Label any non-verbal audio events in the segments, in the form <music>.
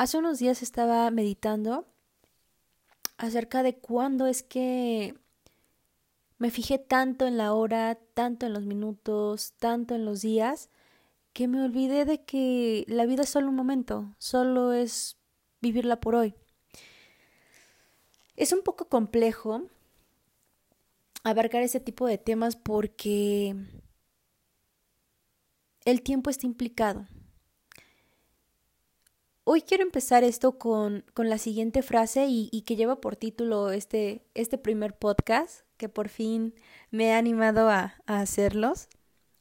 Hace unos días estaba meditando acerca de cuándo es que me fijé tanto en la hora, tanto en los minutos, tanto en los días, que me olvidé de que la vida es solo un momento, solo es vivirla por hoy. Es un poco complejo abarcar ese tipo de temas porque el tiempo está implicado. Hoy quiero empezar esto con, la siguiente frase y, que lleva por título este, este primer podcast, que por fin me he animado a, hacerlos.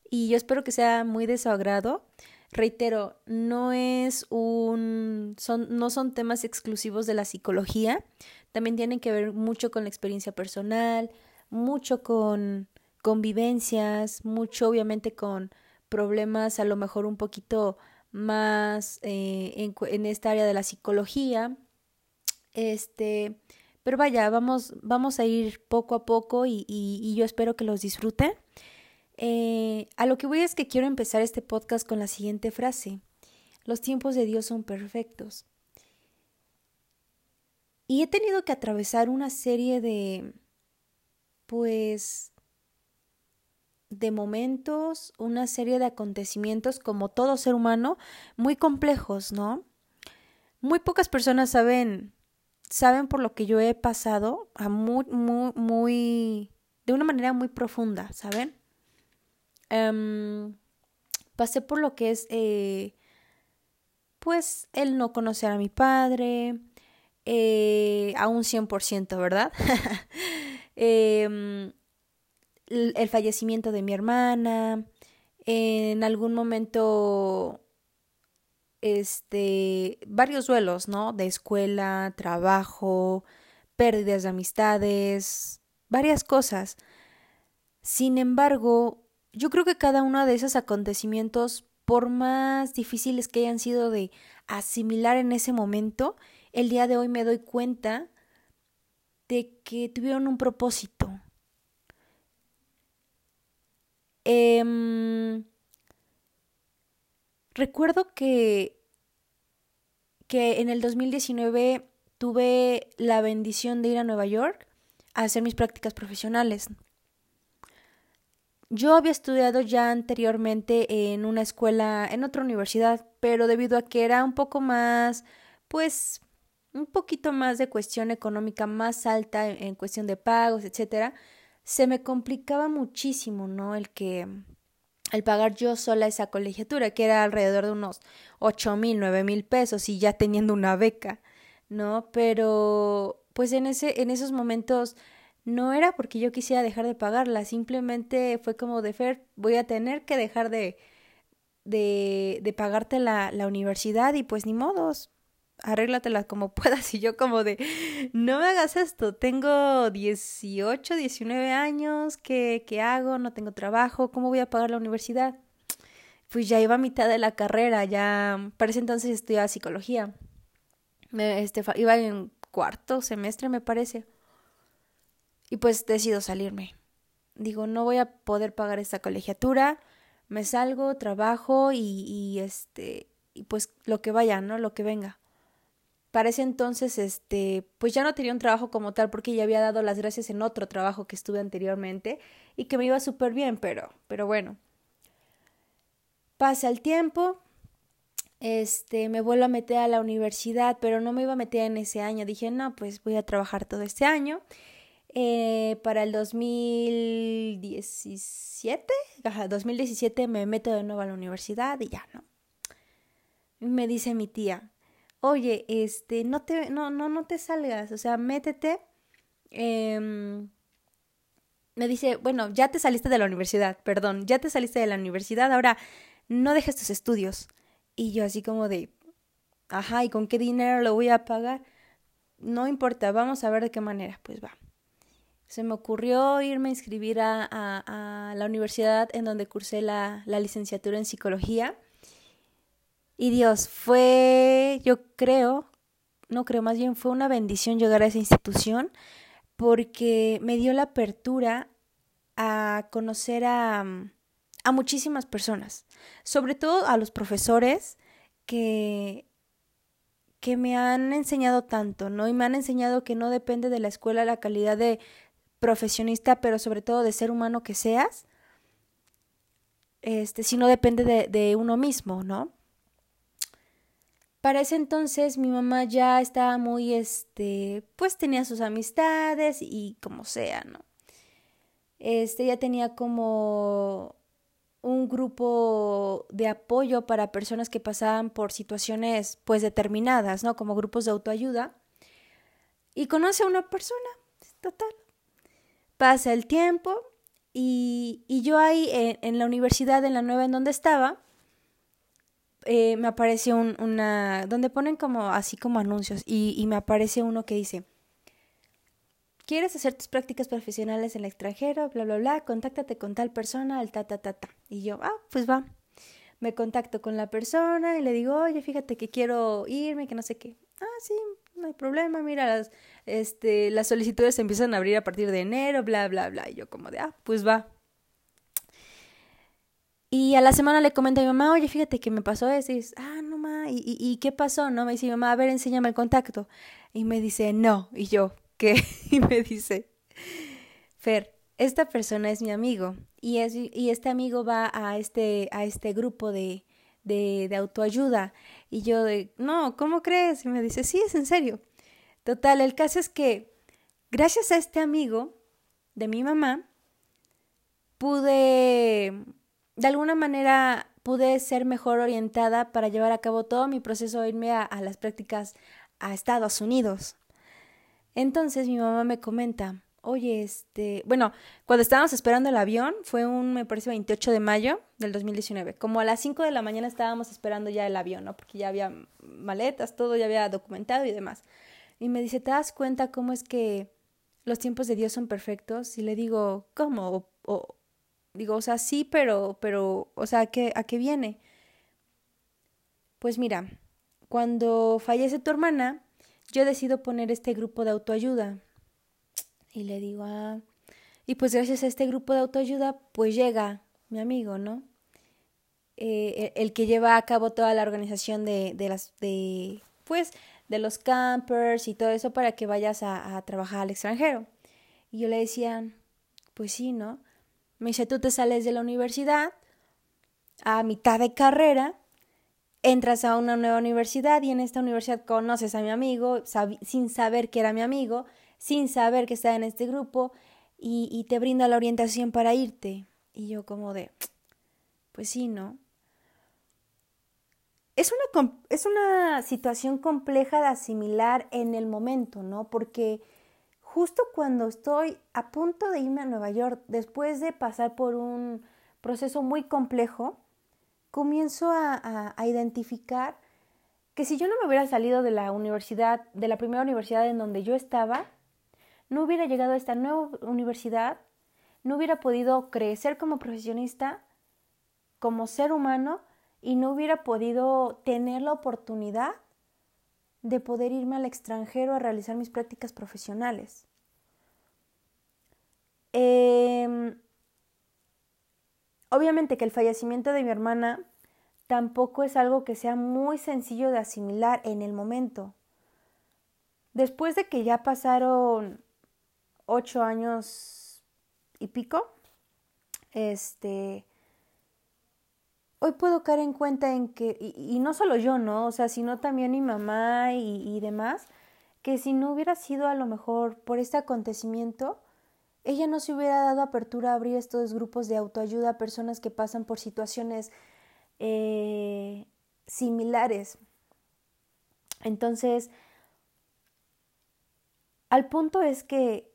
Y yo espero que sea muy de su agrado. Reitero, no es un. Son, no son temas exclusivos de la psicología. También tienen que ver mucho con la experiencia personal, mucho con convivencias, mucho obviamente con problemas a lo mejor un poquito más eh, en, en, esta área de la psicología. Este, pero vaya, vamos, vamos a ir poco a poco y, y, yo espero que los disfruten. Eh, a lo que voy es que quiero empezar este podcast con la siguiente frase. Los tiempos de Dios son perfectos. Y he tenido que atravesar una serie de, pues, de momentos, una serie de acontecimientos, como todo ser humano, muy complejos, ¿no? Muy pocas personas saben, saben por lo que yo he pasado, a muy, muy, muy, de una manera muy profunda, ¿saben? Em, pasé por lo que es, eh, pues, el no conocer a mi padre, eh, a un 100%, ¿verdad? <laughs> eh, el fallecimiento de mi hermana, en algún momento, este, varios duelos, ¿no? De escuela, trabajo, pérdidas de amistades, varias cosas. Sin embargo, yo creo que cada uno de esos acontecimientos, por más difíciles que hayan sido de asimilar en ese momento, el día de hoy me doy cuenta de que tuvieron un propósito, Em, recuerdo que, que en el 2019 tuve la bendición de ir a Nueva York a hacer mis prácticas profesionales. Yo había estudiado ya anteriormente en una escuela, en otra universidad, pero debido a que era un poco más, pues, un poquito más de cuestión económica más alta en, cuestión de pagos, etcétera, se me complicaba muchísimo, ¿no? El que el pagar yo sola esa colegiatura, que era alrededor de unos ocho mil, nueve mil pesos y ya teniendo una beca, ¿no? Pero pues en ese, en esos momentos no era porque yo quisiera dejar de pagarla, simplemente fue como de Fer, voy a tener que dejar de, de, de pagarte la, la universidad y pues ni modos, arréglatela como <laughs> puedas. Y yo como de, no me hagas esto, tengo 18, 19 años, ¿qué, ¿qué hago? No tengo trabajo, ¿cómo voy a pagar la universidad? Pues ya iba a mitad de la carrera, ya para ese entonces estudiaba psicología. Este, iba en cuarto semestre, me parece. Y pues decido salirme. Digo, no voy a poder pagar esta colegiatura. Me salgo, trabajo y, y este, y pues lo que vaya, ¿no? Lo que venga para ese entonces, este, pues ya no tenía un trabajo como tal porque ya había dado las gracias en otro trabajo que estuve anteriormente y que me iba súper bien, pero, pero bueno. Pasa el tiempo, este, me vuelvo a meter a la universidad, pero no me iba a meter en ese año. Dije, no, pues voy a trabajar todo este año. Eh, para el 2017, ajá, 2017 me meto de nuevo a la universidad y ya, ¿no? Me dice mi tía, oye, este, no te, no, no, no te salgas, o sea, métete. Em, me dice, bueno, ya te saliste de la universidad, perdón, ya te saliste de la universidad, ahora no dejes tus estudios. Y yo así como de, ajá, ¿y con qué dinero lo voy a pagar? No importa, vamos a ver de qué manera, pues va. Se me ocurrió irme a inscribir a, la universidad en donde cursé la licenciatura en psicología y Dios, fue, yo creo, no creo, más bien fue una bendición llegar a esa institución porque me dio la apertura a conocer a, a muchísimas personas, sobre todo a los profesores que, que me han enseñado tanto, ¿no? Y me han enseñado que no depende de la escuela la calidad de profesionista, pero sobre todo de ser humano que seas, este, sino depende de, de uno mismo, ¿no? Para ese entonces mi mamá ya estaba muy, este, pues tenía sus amistades y como sea, ¿no? Este, ya tenía como un grupo de apoyo para personas que pasaban por situaciones pues determinadas, ¿no? Como grupos de autoayuda. Y conoce a una persona, total. Pasa el tiempo y, y yo ahí en, la universidad, en la nueva en donde estaba, eh, me apareció un, una, donde ponen como así como anuncios y, y me aparece uno que dice, ¿Quieres hacer tus prácticas profesionales en el extranjero? Bla, bla, bla. Contáctate con tal persona, al ta, ta, ta, ta. Y yo, ah, pues va. Me contacto con la persona y le digo, oye, fíjate que quiero irme, que no sé qué. Ah, sí, no hay problema. Mira, las, este, las solicitudes se empiezan a abrir a partir de enero, bla, bla, bla. Y yo como de, ah, pues va. Y a la semana le comenta a mi mamá, oye, fíjate que me pasó eso. Y dice, ah, no, ma, ¿y, y, qué pasó? No, me dice mi mamá, a ver, enséñame el contacto. Y me dice, no. Y yo, que <laughs> y me dice, Fer, esta persona es mi amigo y, es, y este amigo va a este, a este grupo de, de, de autoayuda. Y yo no, ¿cómo crees? Y me dice, sí, es en serio. Total, el caso es que gracias a este amigo de mi mamá, pude, de alguna manera, pude ser mejor orientada para llevar a cabo todo mi proceso de irme a, las prácticas a Estados Unidos. Entonces mi mamá me comenta, oye, este, bueno, cuando estábamos esperando el avión, fue un, me parece, 28 de mayo del 2019, como a las 5 de la mañana estábamos esperando ya el avión, ¿no? Porque ya había maletas, todo ya había documentado y demás. Y me dice, ¿te das cuenta cómo es que los tiempos de Dios son perfectos? Y le digo, ¿cómo? Digo, o sea, sí, pero, pero, o sea, ¿a qué, ¿a qué viene? Pues mira, cuando fallece tu hermana, yo decido poner este grupo de autoayuda. Y le digo, ah, y pues gracias a este grupo de autoayuda, pues llega mi amigo, ¿no? Eh, el, que lleva a cabo toda la organización de, de, las, de, pues, de los campers y todo eso para que vayas a, a trabajar al extranjero. Y yo le decía, pues sí, ¿no? Me dice, tú te sales de la universidad a mitad de carrera entras a una nueva universidad y en esta universidad conoces a mi amigo sin saber que era mi amigo, sin saber que estaba en este grupo y, y te brinda la orientación para irte. Y yo como de, pues sí, ¿no? Es una, es una situación compleja de asimilar en el momento, ¿no? Porque justo cuando estoy a punto de irme a Nueva York, después de pasar por un proceso muy complejo, comienzo a, identificar que si yo no me hubiera salido de la universidad, de la primera universidad en donde yo estaba, no hubiera llegado a esta nueva universidad, no hubiera podido crecer como profesionista, como ser humano, y no hubiera podido tener la oportunidad de poder irme al extranjero a realizar mis prácticas profesionales. Eh, Obviamente que el fallecimiento de mi hermana tampoco es algo que sea muy sencillo de asimilar en el momento. Después de que ya pasaron ocho años y pico, este, hoy puedo caer en cuenta en que, y, no solo yo, ¿no? O sea, sino también mi mamá y, demás, que si no hubiera sido a lo mejor por este acontecimiento, ella no se hubiera dado apertura a abrir estos grupos de autoayuda a personas que pasan por situaciones eh, similares. Entonces, al punto es que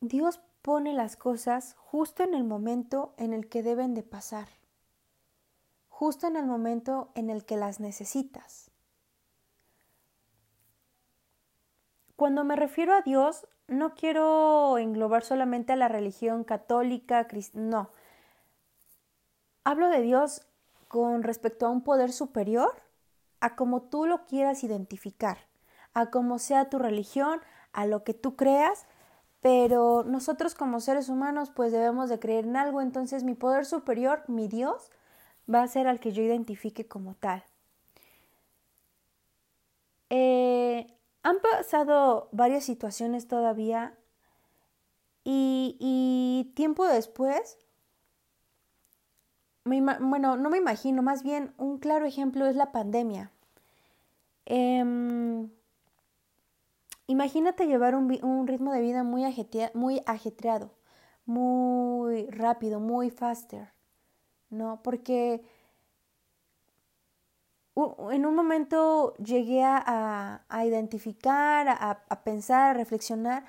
Dios pone las cosas justo en el momento en el que deben de pasar, justo en el momento en el que las necesitas. Cuando me refiero a Dios, no quiero englobar solamente a la religión católica, no. Hablo de Dios con respecto a un poder superior, a como tú lo quieras identificar, a como sea tu religión, a lo que tú creas, pero nosotros como seres humanos pues debemos de creer en algo, entonces mi poder superior, mi Dios, va a ser al que yo identifique como tal. han pasado varias situaciones todavía y, tiempo después, bueno, no me imagino, más bien un claro ejemplo es la pandemia. Em, imagínate llevar un, ritmo de vida muy ajetreado, muy rápido, muy faster, ¿no? Porque en un momento llegué a, identificar, a, pensar, a reflexionar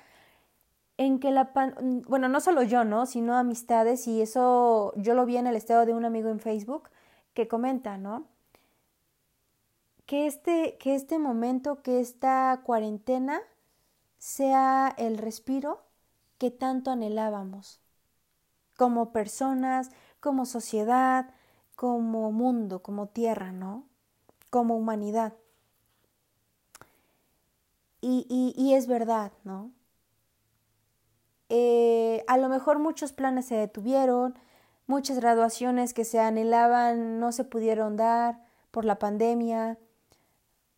en que la pan bueno, no solo yo, ¿no? Sino amistades y eso yo lo vi en el estado de un amigo en Facebook que comenta, ¿no? Que este, que este momento, que esta cuarentena sea el respiro que tanto anhelábamos como personas, como sociedad, como mundo, como tierra, ¿no? Como humanidad. Y, y es verdad, ¿no? Eh, a lo mejor muchos planes se detuvieron, muchas graduaciones que se anhelaban no se pudieron dar por la pandemia,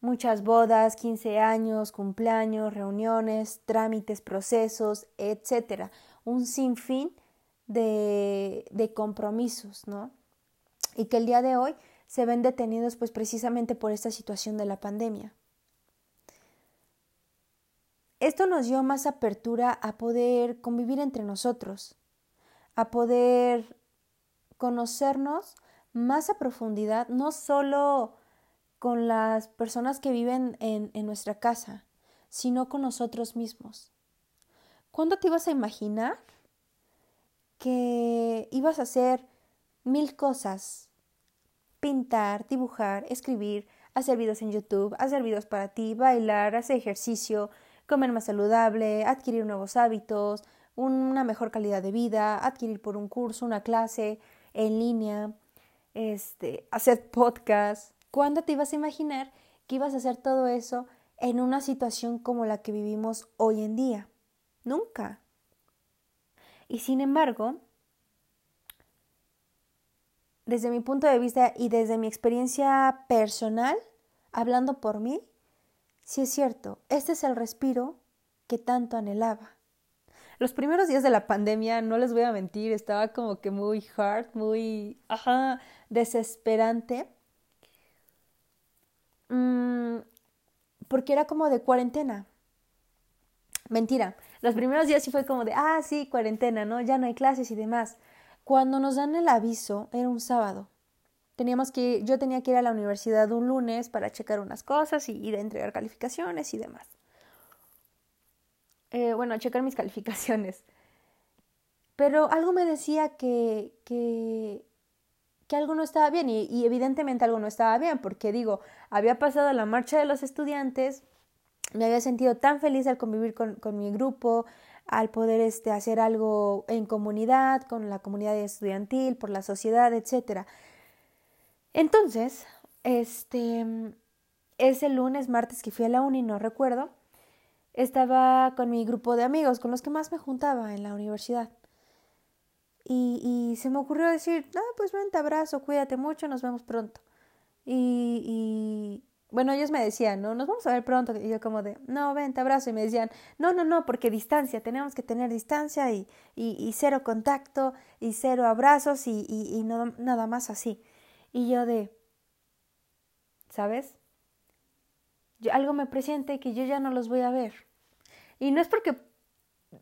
muchas bodas, 15 años, cumpleaños, reuniones, trámites, procesos, etcétera, un sinfín de, de compromisos, ¿no? Y que el día de hoy se ven detenidos pues precisamente por esta situación de la pandemia. Esto nos dio más apertura a poder convivir entre nosotros, a poder conocernos más a profundidad, no solo con las personas que viven en, nuestra casa, sino con nosotros mismos. ¿Cuándo te ibas a imaginar que ibas a hacer mil cosas? Pintar, dibujar, escribir, hacer videos en YouTube, hacer videos para ti, bailar, hacer ejercicio, comer más saludable, adquirir nuevos hábitos, una mejor calidad de vida, adquirir por un curso, una clase en línea, este, hacer podcast. ¿Cuándo te ibas a imaginar que ibas a hacer todo eso en una situación como la que vivimos hoy en día? Nunca. Y sin embargo, desde mi punto de vista y desde mi experiencia personal, hablando por mí, Sí es cierto, este es el respiro que tanto anhelaba. Los primeros días de la pandemia, no les voy a mentir, estaba como que muy hard, muy, ajá, desesperante. Mm, porque era como de cuarentena. Mentira, los primeros días sí fue como de, ah, sí, cuarentena, ¿no? Ya no hay clases y demás. Cuando nos dan el aviso, era un sábado. Teníamos que, yo tenía que ir a la universidad un lunes para checar unas cosas y ir a entregar calificaciones y demás. Eh, bueno, a checar mis <laughs> calificaciones. Pero algo me decía que, que, que algo no estaba bien y, evidentemente algo no estaba bien porque digo, había pasado la marcha de los estudiantes, me había sentido tan feliz al convivir con, con mi grupo, al poder este, hacer algo en comunidad, con la comunidad estudiantil, por la sociedad, etcétera. Entonces, este, ese lunes, martes que fui a la uni, no recuerdo, estaba con mi grupo de amigos, con los que más me juntaba en la universidad. Y, se me ocurrió decir, ah, pues ven, te abrazo, cuídate mucho, nos vemos pronto. Y, bueno, ellos me decían, no, nos vamos a ver pronto. Y yo como de, no, ven, te abrazo. Y me decían, no, no, no, porque distancia, tenemos que tener distancia y, y, y cero contacto y cero abrazos y, y, no, nada más así. Y yo de, ¿sabes? Yo, algo me presiente que yo ya no los voy a ver. Y no es porque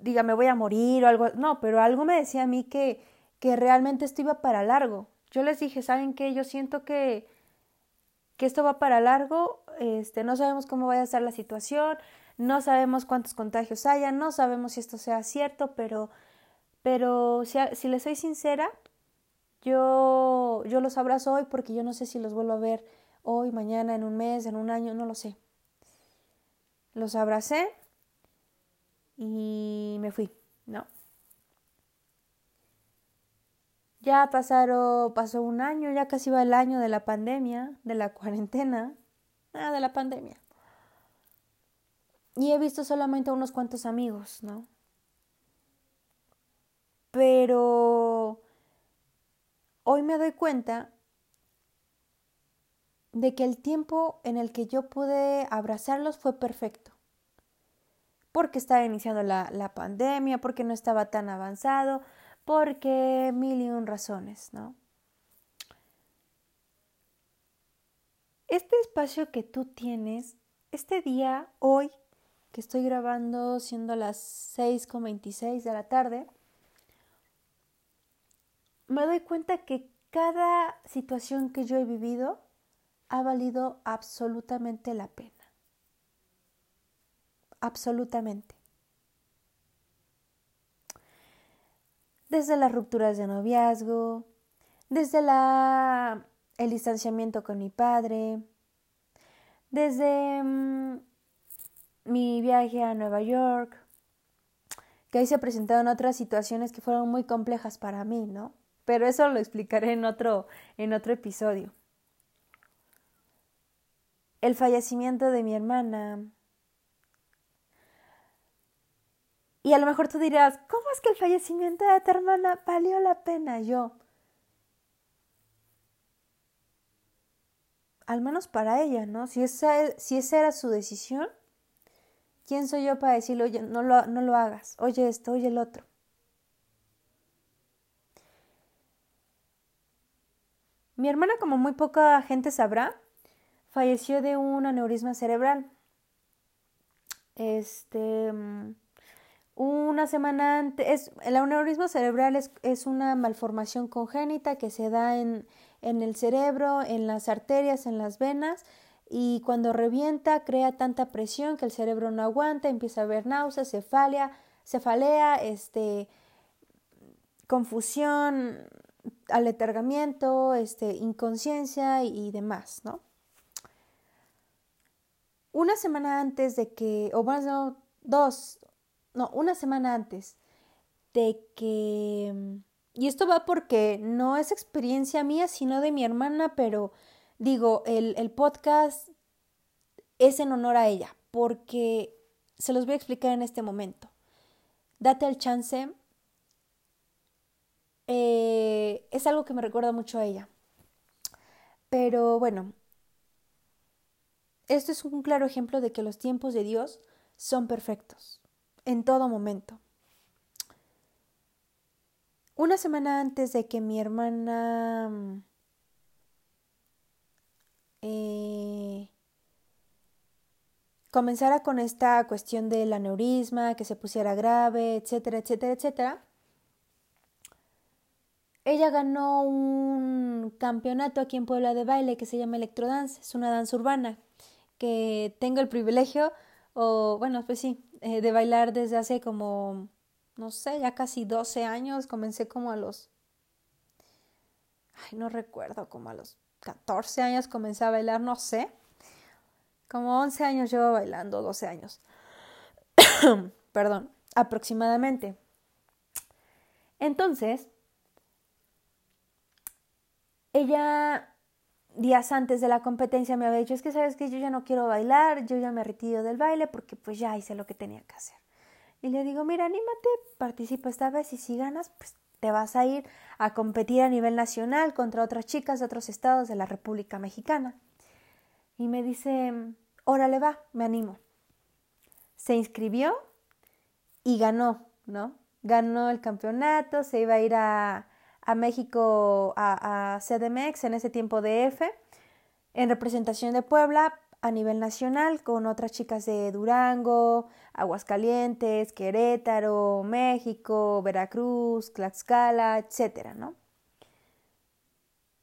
diga me voy a morir o algo, no, pero algo me decía a mí que, que realmente esto iba para largo. Yo les dije, ¿saben qué? Yo siento que, que esto va para largo, este, no sabemos cómo vaya a ser la situación, no sabemos cuántos contagios haya, no sabemos si esto sea cierto, pero, pero si, si les soy sincera, yo, yo los abrazo hoy porque yo no sé si los vuelvo a ver hoy, mañana, en un mes, en un año, no lo sé. Los abracé y me fui, ¿no? Ya pasaron, pasó un año, ya casi va el año de la pandemia, de la cuarentena, ah, de la pandemia. Y he visto solamente a unos cuantos amigos, ¿no? Pero hoy me doy cuenta de que el tiempo en el que yo pude abrazarlos fue perfecto. porque estaba iniciando la, la pandemia, porque no estaba tan avanzado, porque mil y un razones, ¿no? Este espacio que tú tienes, este día, hoy, que estoy grabando siendo las 6.26 de la tarde, me doy cuenta que cada situación que yo he vivido ha valido absolutamente la pena. Absolutamente. Desde las rupturas de noviazgo, desde la, el distanciamiento con mi padre, desde mm, mi viaje a Nueva York, que ahí se presentaron otras situaciones que fueron muy complejas para mí, ¿no? Pero eso lo explicaré en otro, en otro episodio. El fallecimiento de mi hermana. Y a lo mejor tú dirás, ¿cómo es que el fallecimiento de tu hermana valió la pena? Yo, al menos para ella, ¿no? Si esa, si era su decisión, ¿quién soy yo para decirle, oye, no lo, no lo hagas, oye esto, oye el otro? Mi hermana, como muy poca gente sabrá, falleció de un aneurisma cerebral. Este, mm, una semana antes, el aneurisma cerebral es, es, una malformación congénita que se da en, en el cerebro, en las arterias, en las venas, y cuando revienta crea tanta presión que el cerebro no aguanta, empieza a haber náuseas, cefalea, cefalea, este, confusión, aletargamiento, este, inconsciencia y, demás, ¿no? Una semana antes de que, o más no, dos, no, una semana antes de que, y esto va porque no es experiencia mía, sino de mi hermana, pero digo, el, el podcast es en honor a ella, porque se los voy a explicar en este momento. Date el chance eh, es algo que me recuerda mucho a ella. Pero bueno, esto es un claro ejemplo de que los tiempos de Dios son perfectos, en todo momento. Una semana antes de que mi hermana eh, comenzara con esta cuestión del aneurisma, que se pusiera grave, etcétera, etcétera, etcétera, ella ganó un campeonato aquí en Puebla de baile que se llama Electrodance, es una danza urbana que tengo el privilegio, o bueno, pues sí, eh, de bailar desde hace como, no sé, ya casi 12 años, comencé como a los, ay, no recuerdo, como a los 14 años comencé a bailar, no sé, como 11 años llevo bailando, 12 años, <coughs> perdón, aproximadamente. Entonces, ella días antes de la competencia me había dicho, es que sabes que yo ya no quiero bailar, yo ya me retiro del baile porque pues ya hice lo que tenía que hacer. Y le digo, mira, anímate, participa esta vez y si ganas, pues te vas a ir a competir a nivel nacional contra otras chicas de otros estados de la República Mexicana. Y me dice, órale va, me animo. Se inscribió y ganó, ¿no? Ganó el campeonato, se iba a ir a, a México, a, CDMX, en ese tiempo de F, en representación de Puebla a nivel nacional con otras chicas de Durango, Aguascalientes, Querétaro, México, Veracruz, Tlaxcala, etcétera, ¿no?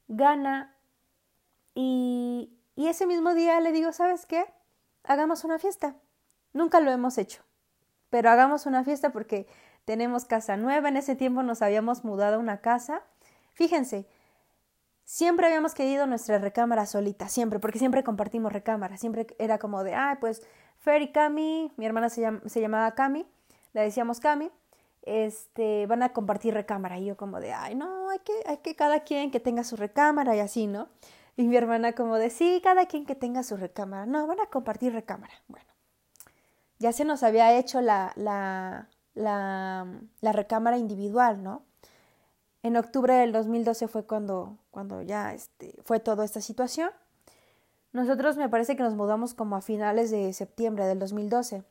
Gana y, y ese mismo día le digo, ¿sabes qué? Hagamos una fiesta. Nunca lo hemos hecho, pero hagamos una fiesta porque tenemos casa nueva, en ese tiempo nos habíamos mudado a una casa. Fíjense, siempre habíamos querido nuestra recámara solita, siempre, porque siempre compartimos recámara, siempre era como de, ah, pues Fer y Cami, mi hermana se, se llamaba Cami, le decíamos Cami, este, van a compartir recámara. Y yo como de, ay, no, hay que, hay que cada quien que tenga su recámara y así, ¿no? Y mi hermana como de, sí, cada quien que tenga su recámara. No, van a compartir recámara. Bueno, ya se nos había hecho la, la, la, recámara individual, ¿no? En octubre del 2012 fue cuando, cuando ya este, fue toda esta situación. Nosotros me parece que nos mudamos como a finales de septiembre del 2012.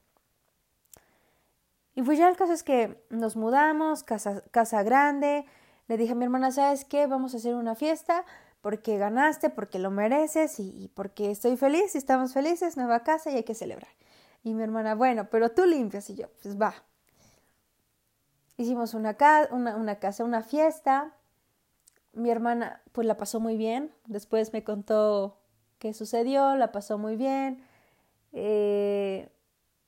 Y pues ya el caso es que nos mudamos, casa, casa grande. Le dije a mi hermana, ¿sabes qué? Vamos a hacer una fiesta porque ganaste, porque lo mereces y, porque estoy feliz y estamos felices, nueva casa y hay que celebrar. Y mi hermana, bueno, pero tú limpias y yo, pues va. Hicimos una, una, una casa, una fiesta. Mi hermana pues la pasó muy bien. Después me contó qué sucedió, la pasó muy bien. Eh,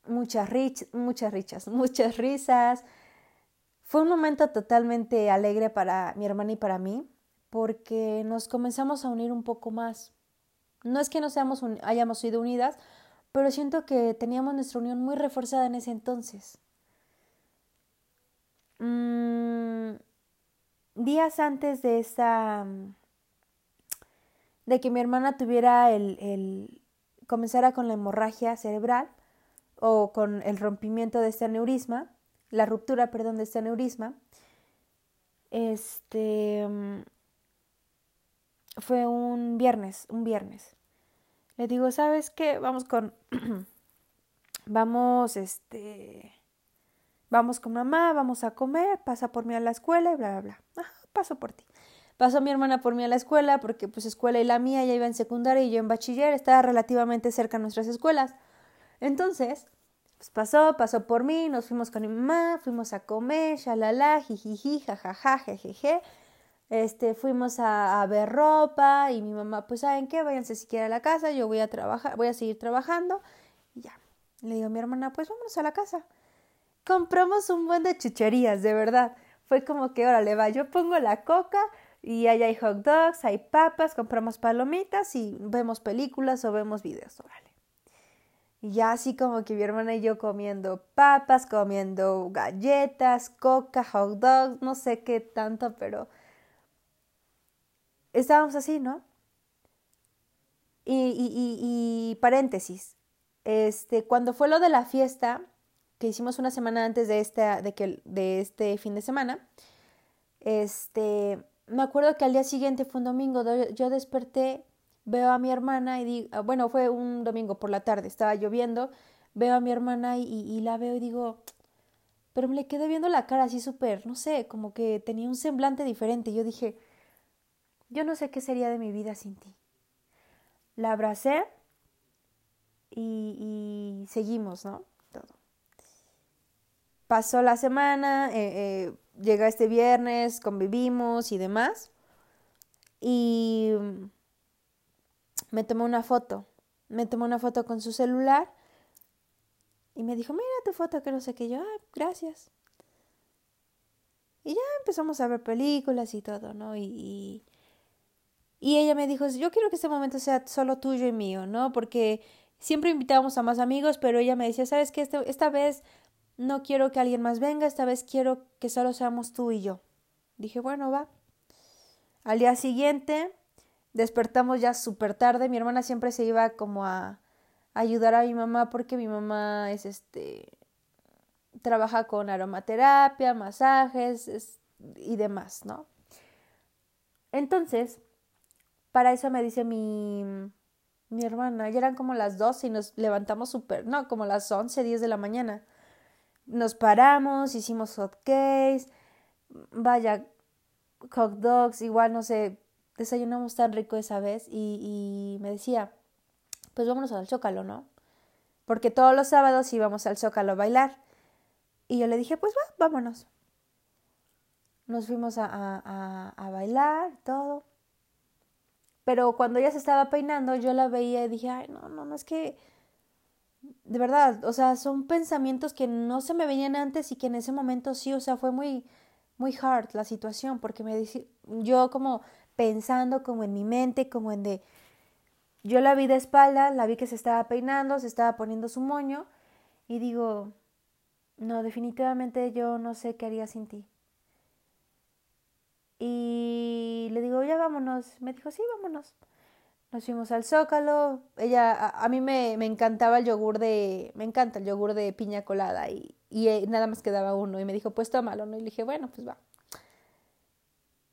muchas, rich, muchas richas, <laughs> muchas risas. Fue un momento totalmente alegre para mi hermana y para mí, porque nos comenzamos a unir un poco más. No es que no seamos hayamos sido unidas, pero siento que teníamos nuestra unión muy reforzada en ese entonces. Mm, días antes de esta de que mi hermana tuviera el, el comenzara con la hemorragia cerebral, o con el rompimiento de este aneurisma, la ruptura, perdón, de este aneurisma, este fue un viernes, un viernes. Le digo, ¿sabes qué? Vamos con <clears throat> vamos este vamos con mamá, vamos a comer, pasa por mí a la escuela y bla bla bla. paso por ti. Pasó mi hermana por mí a la escuela porque pues escuela y la mía ya iba en secundaria y yo en bachiller, estaba relativamente cerca nuestras escuelas. Entonces, pues pasó, pasó por mí, nos fuimos con mi mamá, fuimos a comer, shalala, jijiji, jajaja, jejeje. Este, fuimos a, ver ropa y mi mamá, pues saben qué, váyanse siquiera a la casa, yo voy a trabajar, voy a seguir trabajando y ya. Le digo a mi hermana, pues vámonos a la casa. Compramos un buen de chucherías, de verdad. Fue como que, órale, va, yo pongo la coca y allá hay hot dogs, hay papas, compramos palomitas y vemos películas o vemos videos, órale. Y así como que mi hermana y yo comiendo papas, comiendo galletas, coca, hot dogs, no sé qué tanto, pero estábamos así, ¿no? Y, y, y, paréntesis, este, cuando fue lo de la fiesta, que hicimos una semana antes de, esta, de, que, de este fin de semana, este, me acuerdo que al día siguiente fue un domingo, yo desperté veo a mi hermana y digo, ah, bueno, fue un domingo por la tarde, estaba lloviendo, veo a mi hermana y, la veo y digo, pero me le quedé viendo la cara así súper, no sé, como que tenía un semblante diferente. Yo dije, yo no sé qué sería de mi vida sin ti. La abracé y, seguimos, ¿no? Pasó la semana, eh, eh, llega este viernes, convivimos y demás. Y me tomó una foto. Me tomó una foto con su celular y me dijo, mira tu foto, que no sé qué. Yo, ah, gracias. Y ya empezamos a ver películas y todo, ¿no? Y, y, ella me dijo, yo quiero que este momento sea solo tuyo y mío, ¿no? Porque siempre invitábamos a más amigos, pero ella me decía, ¿sabes qué? Este, esta vez no quiero que alguien más venga, esta vez quiero que solo seamos tú y yo. Dije, bueno, va. Al día siguiente despertamos ya súper tarde. Mi hermana siempre se iba como a, ayudar a mi mamá porque mi mamá es este trabaja con aromaterapia, masajes y demás, ¿no? Entonces, para eso me dice mi, mi hermana, ya eran como las 12 y nos levantamos súper, no, como las 11, 10 de la mañana. Nos paramos, hicimos hot cakes, vaya, hot dogs, igual no sé, desayunamos tan rico esa vez y, me decía, pues vámonos al Zócalo, ¿no? Porque todos los sábados íbamos al Zócalo a bailar. Y yo le dije, pues va, vámonos. Nos fuimos a, a, a, bailar, todo. Pero cuando ella se estaba peinando, yo la veía y dije, ay, no, no, no, es que, de verdad, o sea, son pensamientos que no se me venían antes y que en ese momento sí, o sea, fue muy, muy hard la situación, porque me dice, yo como pensando como en mi mente, como en de... Yo la vi de espalda, la vi que se estaba peinando, se estaba poniendo su moño y digo, no, definitivamente yo no sé qué haría sin ti. Y le digo, ya vámonos. Me dijo, sí, vámonos. Nos fuimos al Zócalo. Ella, a, mí me, me, encantaba el yogur de, me encanta el yogur de piña colada y, y eh, nada más quedaba uno. Y me dijo, pues tómalo, ¿no? Y le dije, bueno, pues va.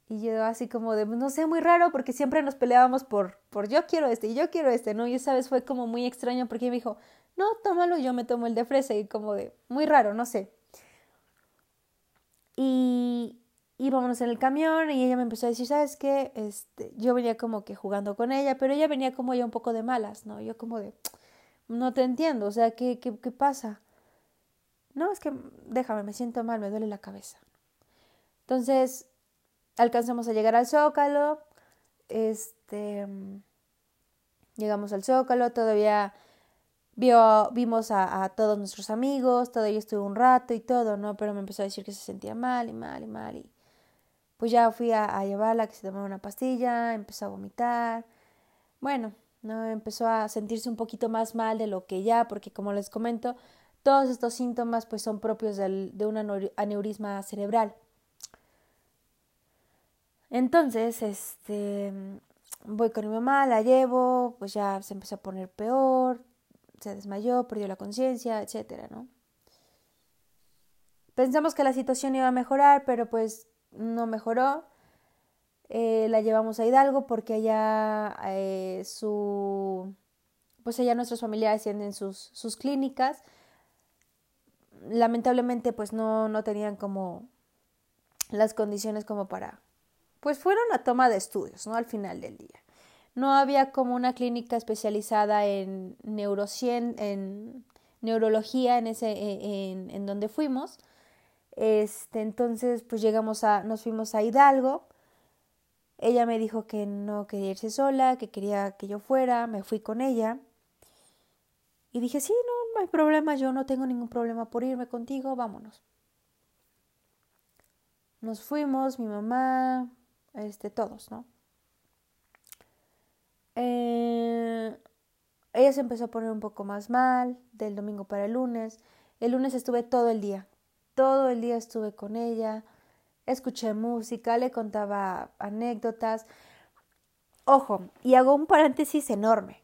Y yo así como de, no sé, muy raro porque siempre nos peleábamos por, por yo quiero este y yo quiero este, ¿no? Y esa vez fue como muy extraño porque me dijo, no, tómalo, yo me tomo el de fresa y como de, muy raro, no sé. Y íbamos en el camión y ella me empezó a decir, ¿sabes qué? Este, yo venía como que jugando con ella, pero ella venía como ya un poco de malas, ¿no? Yo como de, no te entiendo, o sea, ¿qué, qué, qué pasa? No, es que déjame, me siento mal, me duele la cabeza. Entonces, alcanzamos a llegar al Zócalo, este, llegamos al Zócalo, todavía vio, vimos a, todos nuestros amigos, todavía estuve un rato y todo, ¿no? Pero me empezó a decir que se sentía mal y mal y mal y pues ya fui a, llevarla, que se tomara una pastilla, empezó a vomitar, bueno, ¿no? Empezó a sentirse un poquito más mal de lo que ya, porque como les comento, todos estos síntomas pues son propios de un aneurisma cerebral. Entonces, este, voy con mi mamá, la llevo, pues ya se empezó a poner peor, se desmayó, perdió la conciencia, etcétera, ¿no? Pensamos que la situación iba a mejorar, pero pues no mejoró. Eh, la llevamos a Hidalgo porque allá eh, su pues allá nuestros familiares tienen sus, sus clínicas. Lamentablemente pues no, no tenían como las condiciones como para pues fueron a toma de estudios, ¿no? Al final del día. No había como una clínica especializada en neurocien, en neurología en ese, e, en, en donde fuimos. Este, entonces, pues llegamos a, nos fuimos a Hidalgo. Ella me dijo que no quería irse sola, que quería que yo fuera, me fui con ella. Y dije, sí, no, no hay problema, yo no tengo ningún problema por irme contigo, vámonos. Nos fuimos, mi mamá, este, todos, ¿no? Eh, ella se empezó a poner un poco más mal del domingo para el lunes. El lunes estuve todo el día, todo el día estuve con ella, escuché música, le contaba anécdotas. Ojo, y hago un paréntesis enorme.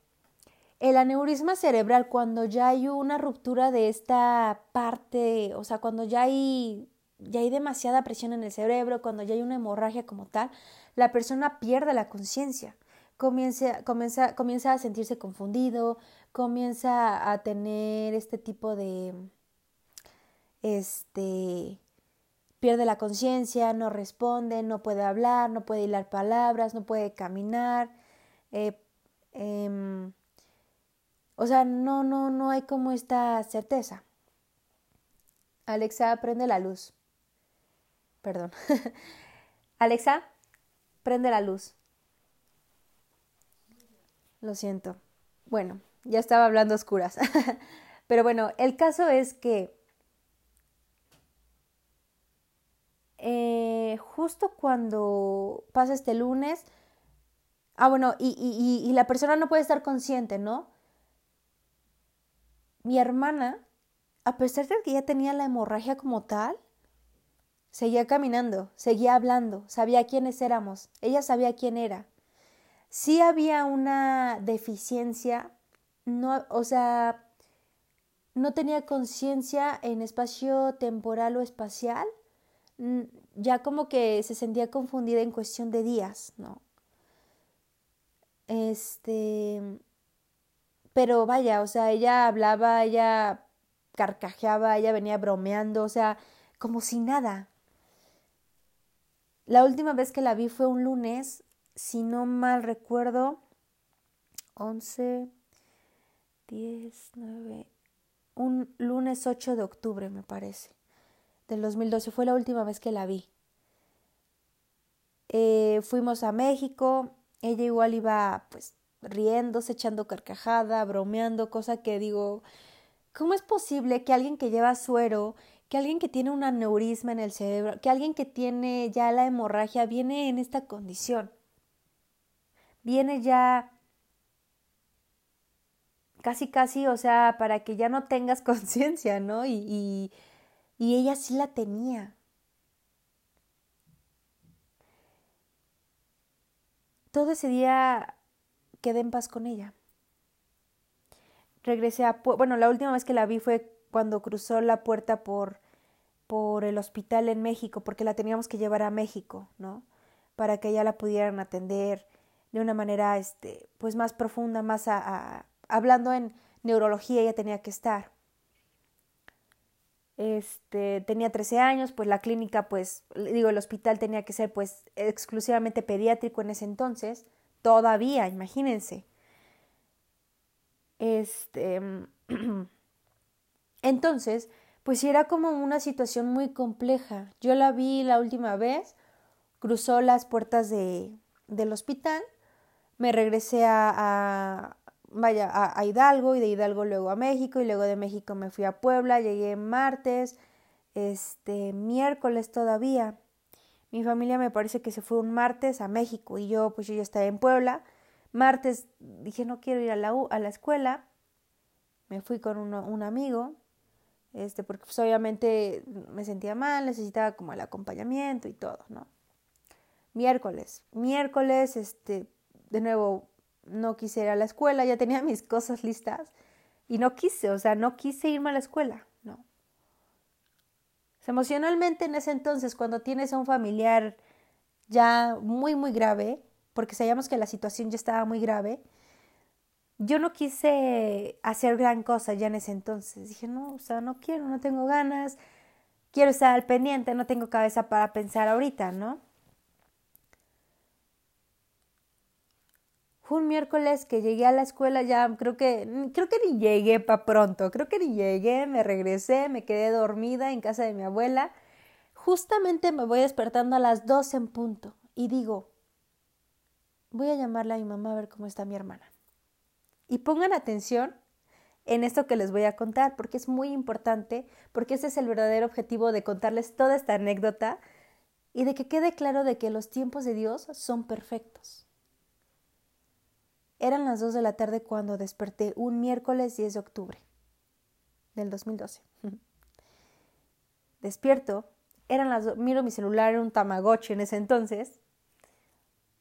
El aneurisma cerebral, cuando ya hay una ruptura de esta parte, o sea, cuando ya hay ya hay demasiada presión en el cerebro, cuando ya hay una hemorragia como tal, la persona pierde la conciencia, comienza, comienza, comienza a sentirse confundido, comienza a tener este tipo de, este, pierde la conciencia, no responde, no puede hablar, no puede hilar palabras, no puede caminar, eh, em, o sea, no, no, no hay como esta certeza. Alexa, prende la luz. Perdón. <laughs> Alexa, prende la luz. Lo siento. Bueno, ya estaba hablando oscuras. <laughs> Pero bueno, el caso es que eh, justo cuando pasa este lunes, ah, bueno, y, y, y la persona no puede estar consciente, ¿no? Mi hermana, a pesar de que ya tenía la hemorragia como tal, Seguía caminando, seguía hablando, sabía quiénes éramos, ella sabía quién era. Sí había una deficiencia, no, o sea, no tenía conciencia en espacio temporal o espacial, ya como que se sentía confundida en cuestión de días, ¿no? Este, pero vaya, o sea, ella hablaba, ella carcajeaba, ella venía bromeando, o sea, como si nada, la última vez que la vi fue un lunes, si no mal recuerdo, 11, 10, 9, un lunes 8 de octubre me parece, del 2012, fue la última vez que la vi. Eh, fuimos a México, ella igual iba pues riéndose, echando carcajada, bromeando, cosa que digo, ¿cómo es posible que alguien que lleva suero que alguien que tiene un aneurisma en el cerebro, que alguien que tiene ya la hemorragia viene en esta condición. Viene ya casi, casi, o sea, para que ya no tengas <laughs> conciencia, ¿no? Y, y, y ella sí la tenía. Todo ese día quedé en paz con ella. Regresé a... Bueno, la última vez que la vi fue cuando cruzó la puerta por, por el hospital en México, porque la teníamos que llevar a México, ¿no? Para que ella la pudieran atender de una manera, este, pues más profunda, más a, hablando en neurología, ella tenía que estar. Este, tenía 13 años, pues la clínica, pues, digo, el hospital tenía que ser, pues, exclusivamente pediátrico en ese entonces. Todavía, imagínense. Este, <clears throat> entonces, pues era como una situación muy compleja. Yo la vi la última vez, cruzó las puertas de, del hospital, me regresé a, vaya, a, Hidalgo y de Hidalgo luego a México y luego de México me fui a Puebla, llegué martes, este, miércoles todavía. Mi familia me parece que se fue un martes a México y yo pues yo ya estaba en Puebla. Martes dije no quiero ir a la, a la escuela, me fui con un amigo, este, porque pues, obviamente me sentía mal, necesitaba como el acompañamiento y todo, ¿no? Miércoles, miércoles, este, de nuevo no quise ir a la escuela, ya tenía <laughs> mis cosas listas y no quise, o sea, no quise irme a la escuela, no. emocionalmente en ese entonces, cuando tienes a un familiar ya muy, muy grave, porque sabíamos que la situación ya estaba muy grave, yo no quise hacer gran cosa ya en ese entonces. Dije, no, o sea, no quiero, no tengo ganas, quiero estar al pendiente, no tengo cabeza para pensar ahorita, ¿no? Fue un miércoles que llegué a la escuela ya, creo que, creo que ni llegué para pronto, creo que ni llegué, me regresé, me quedé dormida en casa de mi abuela. Justamente me voy despertando a las 12 en punto y digo, voy a llamarle a mi mamá a ver cómo está mi hermana. Y pongan atención en esto que les voy a contar, porque es muy importante, porque ese es el verdadero objetivo de contarles toda esta anécdota y de que quede claro de que los tiempos de Dios son perfectos. Eran las 2 de la tarde cuando desperté un miércoles 10 de octubre del 2012. <laughs> Despierto, eran las miro mi celular, era un Tamagotchi en ese entonces.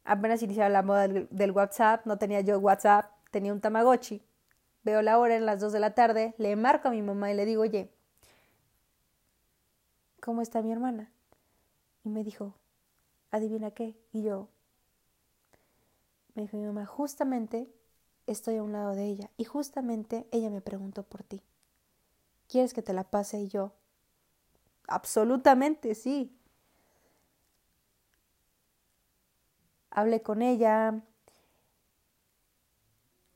Apenas iniciaba la moda del, del WhatsApp, no tenía yo WhatsApp, tenía un Tamagotchi. Veo la hora en las 2 de la tarde, le marco a mi mamá y le digo, oye, ¿cómo está mi hermana? Y me dijo, adivina qué. Y yo, me dijo mi mamá, justamente estoy a un lado de ella y justamente ella me preguntó por ti. ¿Quieres que te la pase? Y yo, absolutamente sí. Hablé con ella,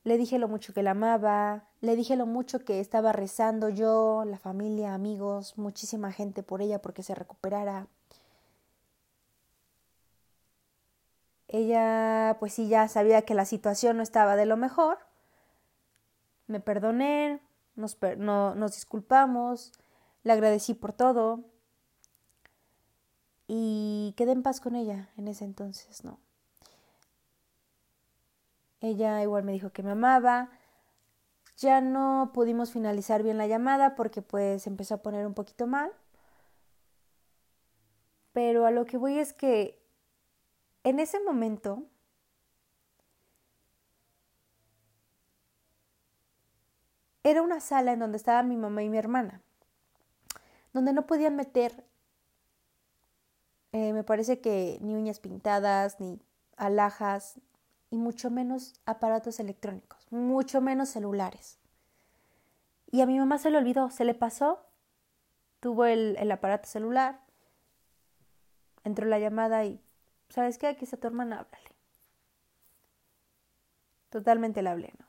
le dije lo mucho que la amaba, le dije lo mucho que estaba rezando yo, la familia, amigos, muchísima gente por ella porque se recuperara. Ella, pues sí, ya sabía que la situación no estaba de lo mejor. Me perdoné, nos, no, nos disculpamos, le agradecí por todo y quedé en paz con ella en ese entonces, ¿no? Ella igual me dijo que me amaba. Ya no pudimos finalizar bien la llamada porque pues empezó a poner un poquito mal. Pero a lo que voy es que en ese momento, era una sala en donde estaba mi mamá y mi hermana, donde no podían meter, eh, me parece que ni uñas pintadas, ni alhajas, y mucho menos aparatos electrónicos, mucho menos celulares. Y a mi mamá se le olvidó, se le pasó, tuvo el, el aparato celular, entró la llamada y ¿sabes qué? Aquí está tu hermana, háblale. Totalmente la hablé, ¿no?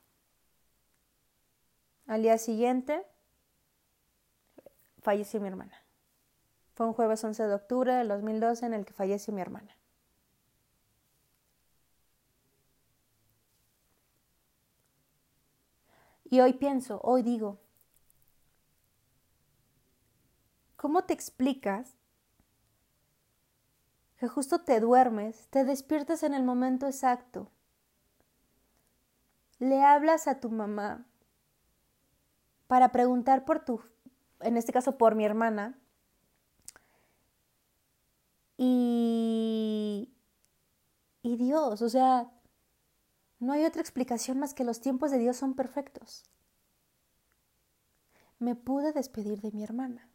Al día siguiente falleció mi hermana. Fue un jueves 11 de octubre del 2012 en el que falleció mi hermana. Y hoy pienso, hoy digo, ¿cómo te explicas que justo te duermes, te despiertas en el momento exacto. Le hablas a tu mamá para preguntar por tu, en este caso por mi hermana, y, y Dios, o sea, no hay otra explicación más que los tiempos de Dios son perfectos. Me pude despedir de mi hermana.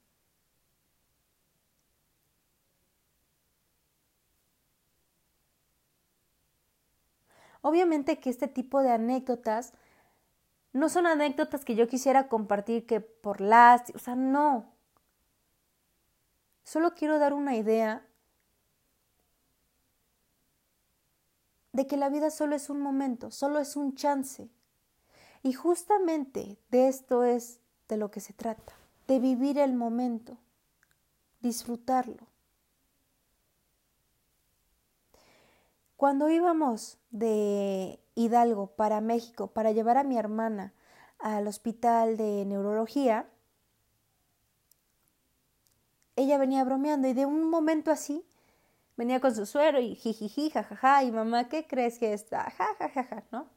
Obviamente que este tipo de anécdotas no son anécdotas que yo quisiera compartir que por las, o sea, no. Solo quiero dar una idea de que la vida solo es un momento, solo es un chance. Y justamente de esto es de lo que se trata, de vivir el momento, disfrutarlo. Cuando íbamos de Hidalgo para México para llevar a mi hermana al hospital de neurología, ella venía bromeando y de un momento así venía con su suero y jijiji, jajaja, y mamá, ¿qué crees que está? Jajajaja, ¿no?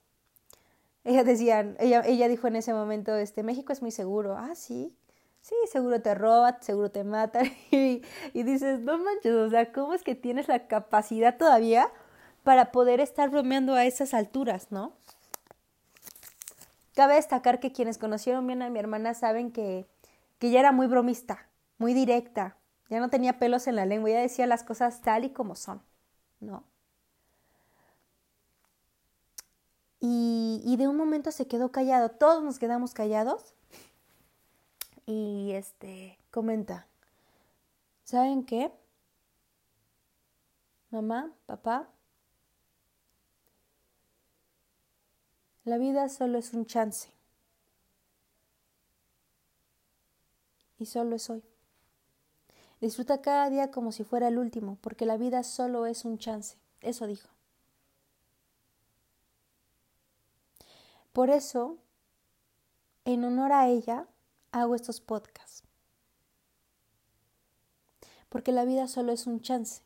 Ella decía, ella, ella dijo en ese momento, este, México es muy seguro. Ah, sí, sí, seguro te roba, seguro te mata. <laughs> Y, y dices, no manches, o sea, ¿cómo es que tienes la capacidad todavía para poder estar bromeando a esas alturas, ¿no? Cabe destacar que quienes conocieron bien a mi hermana saben que, que ella era muy bromista, muy directa, ya no tenía pelos en la lengua, ya decía las cosas tal y como son, ¿no? Y, y, de un momento se quedó callado, todos nos quedamos callados. Y este comenta, ¿saben qué? Mamá, papá, la vida solo es un chance. Y solo es hoy. Disfruta cada día como si fuera el último, porque la vida solo es un chance. Eso dijo. Por eso, en honor a ella, hago estos podcasts. Porque la vida solo es un chance.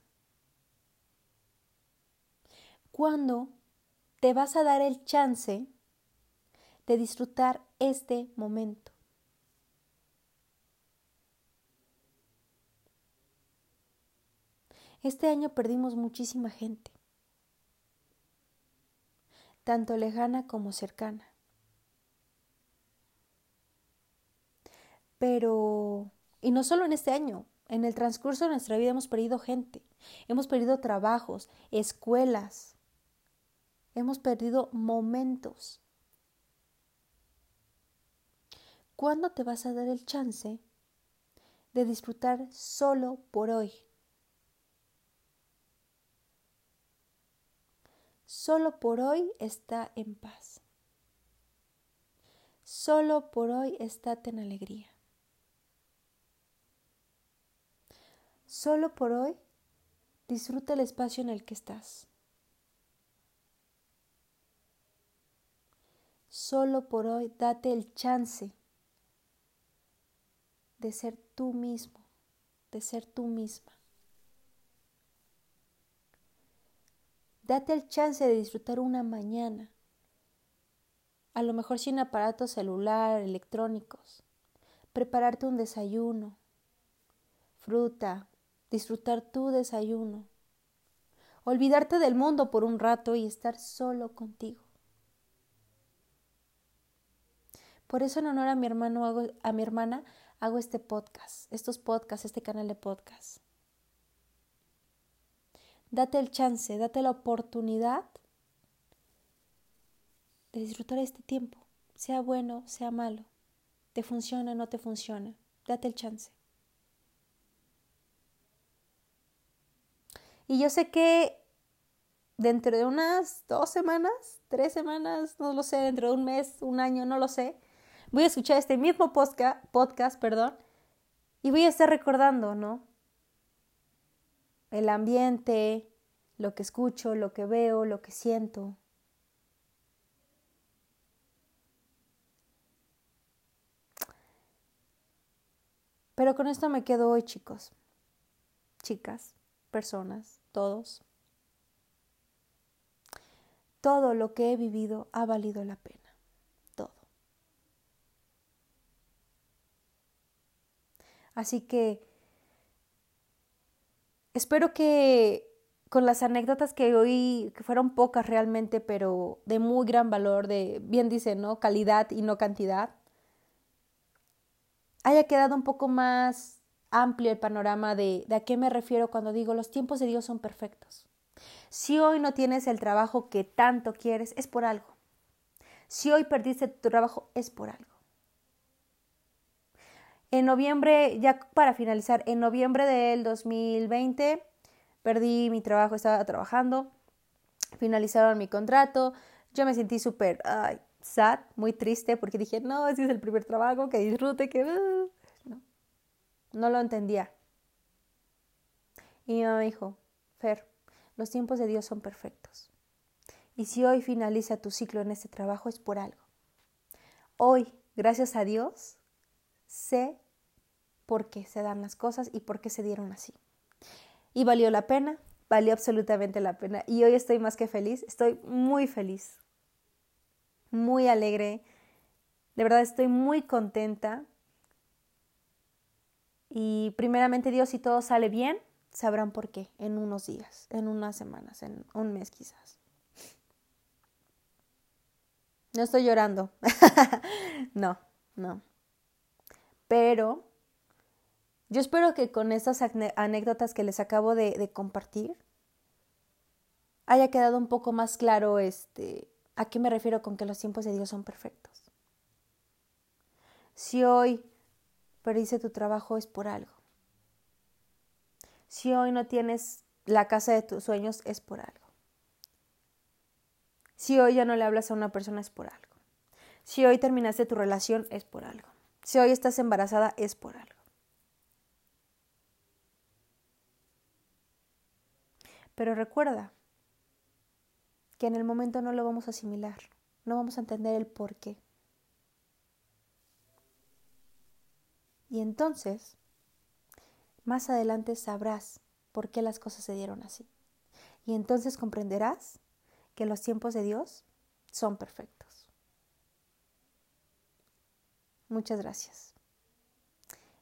¿Cuándo te vas a dar el chance de disfrutar este momento? Este año perdimos muchísima gente, tanto lejana como cercana. Pero, y no solo en este año, en el transcurso de nuestra vida hemos perdido gente, hemos perdido trabajos, escuelas, hemos perdido momentos. ¿Cuándo te vas a dar el chance de disfrutar solo por hoy? Solo por hoy está en paz. Solo por hoy estate en alegría. Solo por hoy disfruta el espacio en el que estás. Solo por hoy date el chance de ser tú mismo, de ser tú misma. Date el chance de disfrutar una mañana. A lo mejor sin aparatos celular, electrónicos. Prepararte un desayuno. Fruta. Disfrutar tu desayuno. Olvidarte del mundo por un rato y estar solo contigo. Por eso en honor a mi hermano hago, a mi hermana hago este podcast, estos podcasts, este canal de podcast. Date el chance, date la oportunidad de disfrutar este tiempo, sea bueno, sea malo, te funciona, no te funciona, date el chance. Y yo sé que dentro de unas dos semanas, tres semanas, no lo sé, dentro de un mes, un año, no lo sé, voy a escuchar este mismo podcast, podcast perdón, y voy a estar recordando, ¿no? el ambiente, lo que escucho, lo que veo, lo que siento. Pero con esto me quedo hoy, chicos, chicas, personas, todos. Todo lo que he vivido ha valido la pena. Todo. Así que Espero que con las anécdotas que hoy, que fueron pocas realmente, pero de muy gran valor, de, bien dice, ¿no? Calidad y no cantidad, haya quedado un poco más amplio el panorama de, de a qué me refiero cuando digo los tiempos de Dios son perfectos. Si hoy no tienes el trabajo que tanto quieres, es por algo. Si hoy perdiste tu trabajo, es por algo. En noviembre, ya para finalizar, en noviembre del 2020 perdí mi trabajo, estaba trabajando, finalizaron mi contrato, yo me sentí súper sad, muy triste porque dije, no, ese es el primer trabajo, que disfrute, que... Uh, no, no lo entendía. Y mi mamá dijo, Fer, los tiempos de Dios son perfectos. Y si hoy finaliza tu ciclo en este trabajo es por algo. Hoy, gracias a Dios, sé por qué se dan las cosas y por qué se dieron así. Y valió la pena, valió absolutamente la pena. Y hoy estoy más que feliz, estoy muy feliz, muy alegre. De verdad estoy muy contenta. Y primeramente Dios, si todo sale bien, sabrán por qué en unos días, en unas semanas, en un mes quizás. No estoy llorando. <laughs> no, no. Pero yo espero que con estas anécdotas que les acabo de, compartir haya quedado un poco más claro este, a qué me refiero con que los tiempos de Dios son perfectos. Si hoy perdiste tu trabajo es por algo. Si hoy no tienes la casa de tus sueños es por algo. Si hoy ya no le hablas a una persona es por algo. Si hoy terminaste tu relación es por algo. Si hoy estás embarazada es por algo. Pero recuerda que en el momento no lo vamos a asimilar, no vamos a entender el por qué. Y entonces más adelante sabrás por qué las cosas se dieron así. Y entonces comprenderás que los tiempos de Dios son perfectos. Muchas gracias.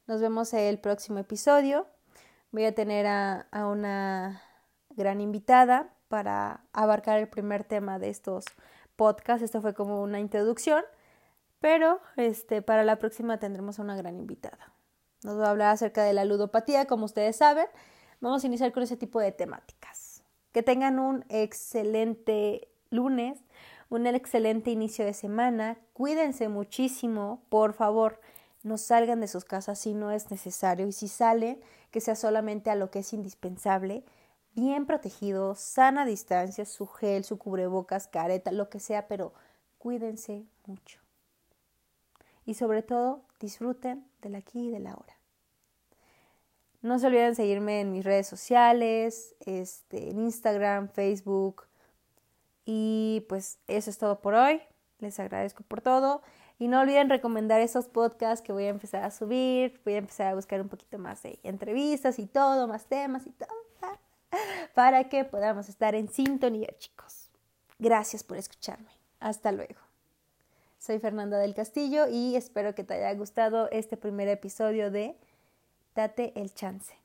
Nos vemos el próximo episodio. Voy a tener a, a una gran invitada para abarcar el primer tema de estos podcasts. Esto fue como una introducción, pero este, para la próxima tendremos a una gran invitada. Nos va a hablar acerca de la ludopatía, como ustedes saben. Vamos a iniciar con ese tipo de temáticas. Que tengan un excelente lunes, un excelente inicio de semana. Cuídense muchísimo, por favor. No salgan de sus casas si no es necesario y si salen, que sea solamente a lo que es indispensable. Bien protegido, sana distancia, su gel, su cubrebocas, careta, lo que sea, pero cuídense mucho. Y sobre todo, disfruten del aquí y del ahora. No se olviden seguirme en mis redes sociales, este, en Instagram, Facebook. Y pues eso es todo por hoy. Les agradezco por todo. Y no olviden recomendar esos podcasts que voy a empezar a subir. Voy a empezar a buscar un poquito más de entrevistas y todo, más temas y todo. Para que podamos estar en sintonía, chicos. Gracias por escucharme. Hasta luego. Soy Fernanda del Castillo y espero que te haya gustado este primer episodio de Date el chance.